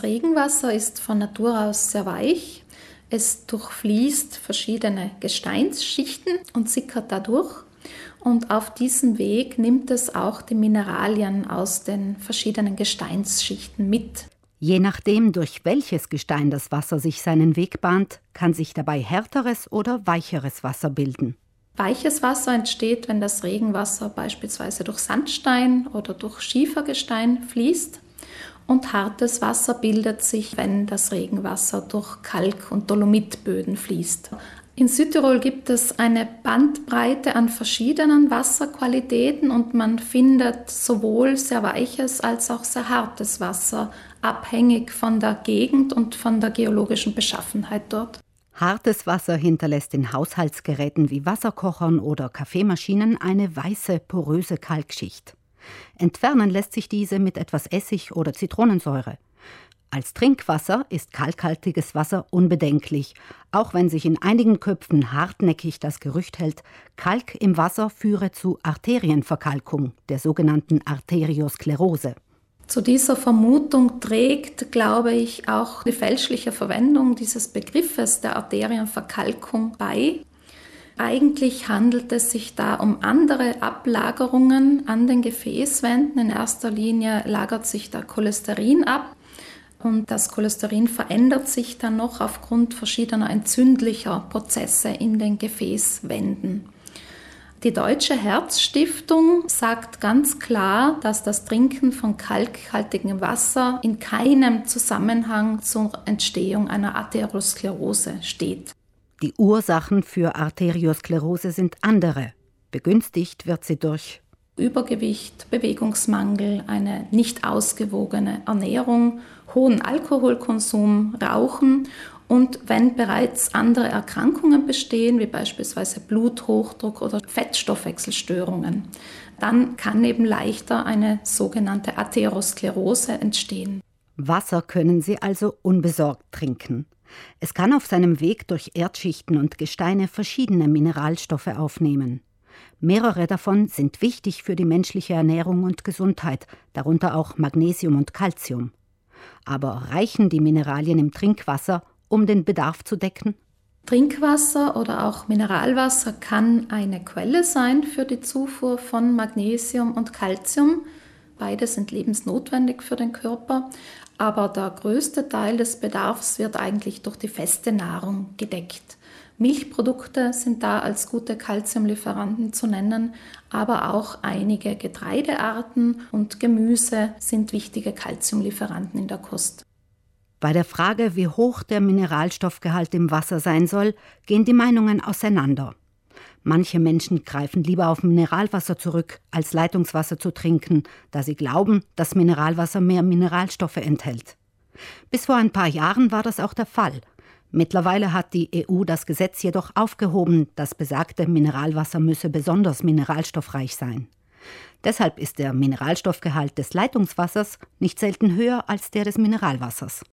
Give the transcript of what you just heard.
Regenwasser ist von Natur aus sehr weich. Es durchfließt verschiedene Gesteinsschichten und sickert dadurch. Und auf diesem Weg nimmt es auch die Mineralien aus den verschiedenen Gesteinsschichten mit. Je nachdem, durch welches Gestein das Wasser sich seinen Weg bahnt, kann sich dabei härteres oder weicheres Wasser bilden. Weiches Wasser entsteht, wenn das Regenwasser beispielsweise durch Sandstein oder durch Schiefergestein fließt. Und hartes Wasser bildet sich, wenn das Regenwasser durch Kalk- und Dolomitböden fließt. In Südtirol gibt es eine Bandbreite an verschiedenen Wasserqualitäten und man findet sowohl sehr weiches als auch sehr hartes Wasser, abhängig von der Gegend und von der geologischen Beschaffenheit dort. Hartes Wasser hinterlässt in Haushaltsgeräten wie Wasserkochern oder Kaffeemaschinen eine weiße, poröse Kalkschicht. Entfernen lässt sich diese mit etwas Essig oder Zitronensäure. Als Trinkwasser ist kalkhaltiges Wasser unbedenklich, auch wenn sich in einigen Köpfen hartnäckig das Gerücht hält, Kalk im Wasser führe zu Arterienverkalkung, der sogenannten Arteriosklerose. Zu dieser Vermutung trägt, glaube ich, auch die fälschliche Verwendung dieses Begriffes der Arterienverkalkung bei. Eigentlich handelt es sich da um andere Ablagerungen an den Gefäßwänden. In erster Linie lagert sich da Cholesterin ab und das Cholesterin verändert sich dann noch aufgrund verschiedener entzündlicher Prozesse in den Gefäßwänden. Die Deutsche Herzstiftung sagt ganz klar, dass das Trinken von kalkhaltigem Wasser in keinem Zusammenhang zur Entstehung einer Arteriosklerose steht. Die Ursachen für Arteriosklerose sind andere. Begünstigt wird sie durch Übergewicht, Bewegungsmangel, eine nicht ausgewogene Ernährung, hohen Alkoholkonsum, Rauchen und wenn bereits andere Erkrankungen bestehen, wie beispielsweise Bluthochdruck oder Fettstoffwechselstörungen, dann kann eben leichter eine sogenannte Atherosklerose entstehen. Wasser können Sie also unbesorgt trinken. Es kann auf seinem Weg durch Erdschichten und Gesteine verschiedene Mineralstoffe aufnehmen. Mehrere davon sind wichtig für die menschliche Ernährung und Gesundheit, darunter auch Magnesium und Calcium. Aber reichen die Mineralien im Trinkwasser, um den Bedarf zu decken? Trinkwasser oder auch Mineralwasser kann eine Quelle sein für die Zufuhr von Magnesium und Calcium. Beide sind lebensnotwendig für den Körper, aber der größte Teil des Bedarfs wird eigentlich durch die feste Nahrung gedeckt. Milchprodukte sind da als gute Kalziumlieferanten zu nennen, aber auch einige Getreidearten und Gemüse sind wichtige Kalziumlieferanten in der Kost. Bei der Frage, wie hoch der Mineralstoffgehalt im Wasser sein soll, gehen die Meinungen auseinander. Manche Menschen greifen lieber auf Mineralwasser zurück, als Leitungswasser zu trinken, da sie glauben, dass Mineralwasser mehr Mineralstoffe enthält. Bis vor ein paar Jahren war das auch der Fall, Mittlerweile hat die EU das Gesetz jedoch aufgehoben, das besagte Mineralwasser müsse besonders mineralstoffreich sein. Deshalb ist der Mineralstoffgehalt des Leitungswassers nicht selten höher als der des Mineralwassers.